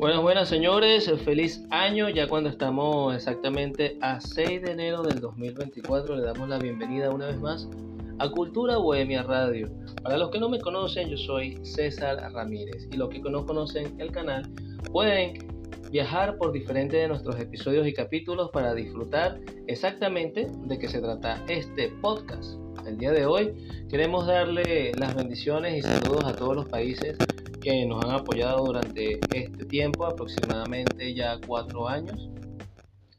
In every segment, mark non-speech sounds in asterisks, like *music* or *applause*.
Buenas, buenas señores, feliz año. Ya cuando estamos exactamente a 6 de enero del 2024, le damos la bienvenida una vez más a Cultura Bohemia Radio. Para los que no me conocen, yo soy César Ramírez y los que no conocen el canal pueden viajar por diferentes de nuestros episodios y capítulos para disfrutar exactamente de qué se trata este podcast. El día de hoy queremos darle las bendiciones y saludos a todos los países que nos han apoyado durante este tiempo, aproximadamente ya cuatro años.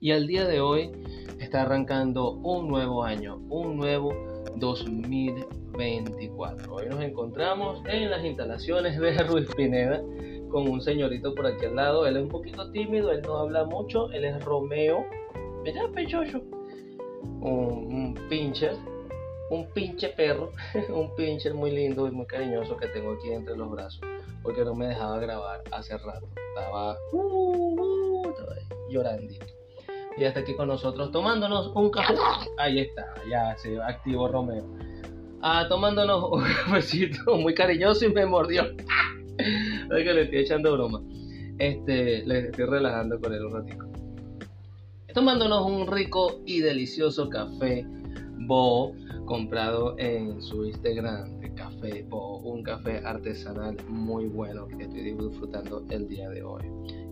Y al día de hoy está arrancando un nuevo año, un nuevo 2024. Hoy nos encontramos en las instalaciones de *laughs* Ruiz Pineda con un señorito por aquí al lado. Él es un poquito tímido, él no habla mucho, él es Romeo. Mira, pechocho. Un, un pincher, un pinche perro, *laughs* un pincher muy lindo y muy cariñoso que tengo aquí entre los brazos porque no me dejaba grabar hace rato. Estaba, uh, uh, llorando. Y hasta aquí con nosotros tomándonos un café. Ahí está, ya se activó Romeo. Ah, tomándonos un *laughs* besito muy cariñoso y me mordió. *laughs* es que le estoy echando broma. Este, le estoy relajando con él un ratito. Tomándonos un rico y delicioso café Bo comprado en su Instagram de café o un café artesanal muy bueno que estoy disfrutando el día de hoy.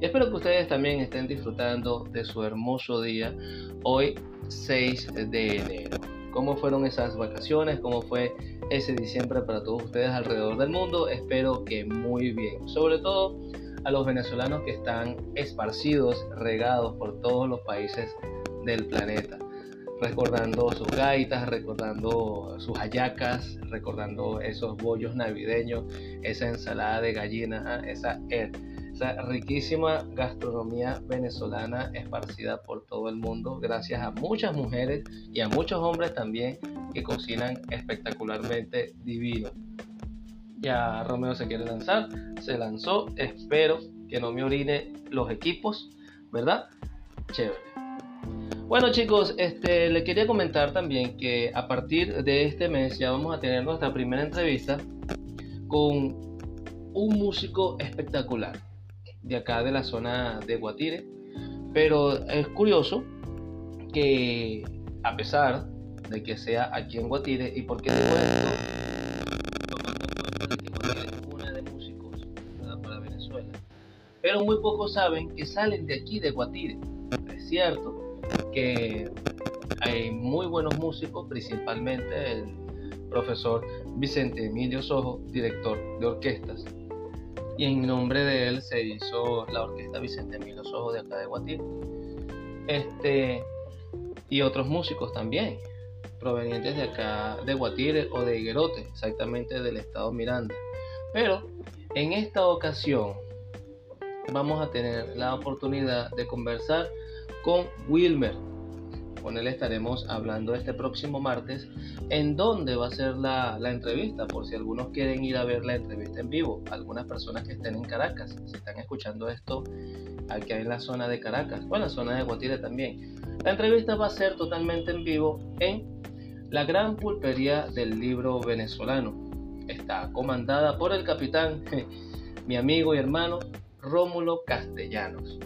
Y espero que ustedes también estén disfrutando de su hermoso día hoy 6 de enero. ¿Cómo fueron esas vacaciones? ¿Cómo fue ese diciembre para todos ustedes alrededor del mundo? Espero que muy bien. Sobre todo a los venezolanos que están esparcidos, regados por todos los países del planeta recordando sus gaitas, recordando sus hallacas, recordando esos bollos navideños, esa ensalada de gallina, ah, esa, eh, esa riquísima gastronomía venezolana esparcida por todo el mundo, gracias a muchas mujeres y a muchos hombres también que cocinan espectacularmente divino. Ya Romeo se quiere lanzar, se lanzó, espero que no me orine los equipos, ¿verdad? Chévere. Bueno chicos, este, le quería comentar también que a partir de este mes ya vamos a tener nuestra primera entrevista con un músico espectacular de acá de la zona de Guatire. Pero es curioso que a pesar de que sea aquí en Guatire, ¿y por qué digo esto? Tomando una de músicos para Venezuela. Pero muy pocos saben que salen de aquí de Guatire. Es cierto, que hay muy buenos músicos, principalmente el profesor Vicente Emilio Sojo, director de orquestas. Y en nombre de él se hizo la orquesta Vicente Emilio Sojo de acá de Guatire. Este, y otros músicos también, provenientes de acá de Guatire o de Higuerote, exactamente del estado Miranda. Pero en esta ocasión vamos a tener la oportunidad de conversar con Wilmer. Con él estaremos hablando este próximo martes en dónde va a ser la, entrevista, por si algunos quieren ir a ver la entrevista en vivo. Algunas personas que estén en Caracas, si están escuchando esto aquí en la zona de Caracas o en la zona de Guatire también. La entrevista va a ser totalmente en vivo en la gran pulpería del libro venezolano. Está comandada por el capitán, *laughs* mi amigo y hermano Rómulo Castellanos.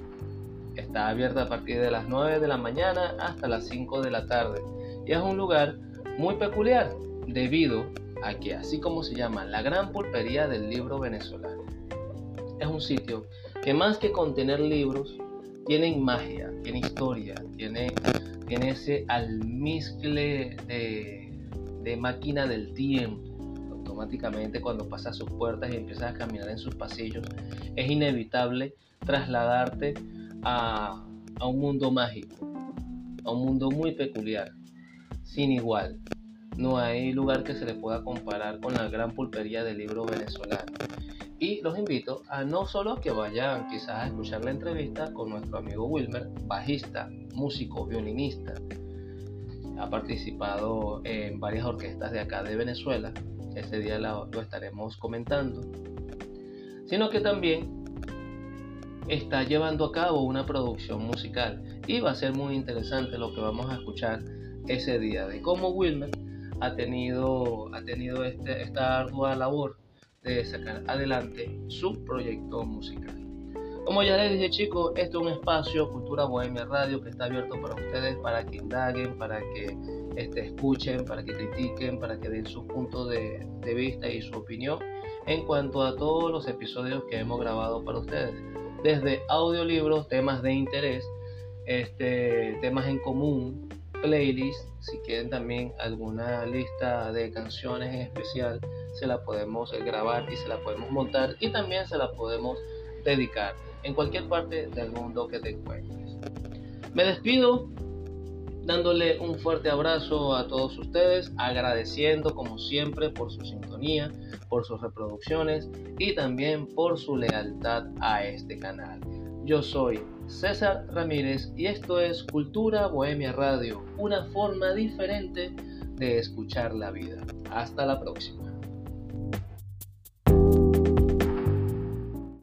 Está abierta a partir de las 9 de la mañana hasta las 5 de la tarde. Y es un lugar muy peculiar debido a que así como se llama la gran pulpería del libro venezolano, es un sitio que más que contener libros, tiene magia, tiene historia, tiene, tiene ese almizcle de, de máquina del tiempo. Automáticamente cuando pasas sus puertas y empiezas a caminar en sus pasillos, es inevitable trasladarte a, un mundo mágico, a un mundo muy peculiar, sin igual. No hay lugar que se le pueda comparar con la gran pulpería del libro venezolano. Y los invito a no solo que vayan quizás a escuchar la entrevista con nuestro amigo Wilmer, bajista, músico, violinista. Ha participado en varias orquestas de acá de Venezuela. Ese día lo estaremos comentando. Sino que también está llevando a cabo una producción musical y va a ser muy interesante lo que vamos a escuchar ese día de cómo Wilmer ha tenido, ha tenido este, esta ardua labor de sacar adelante su proyecto musical. Como ya les dije chicos, esto es un espacio Cultura Bohemia Radio que está abierto para ustedes, para que indaguen, para que este, escuchen, para que critiquen, para que den su punto de, de vista y su opinión en cuanto a todos los episodios que hemos grabado para ustedes. Desde audiolibros, temas de interés, este, temas en común, playlists, si quieren también alguna lista de canciones en especial, se la podemos grabar y se la podemos montar y también se la podemos dedicar en cualquier parte del mundo que te encuentres. Me despido dándole un fuerte abrazo a todos ustedes, agradeciendo como siempre por su sintonía, por sus reproducciones y también por su lealtad a este canal. Yo soy César Ramírez y esto es Cultura Bohemia Radio, una forma diferente de escuchar la vida. Hasta la próxima.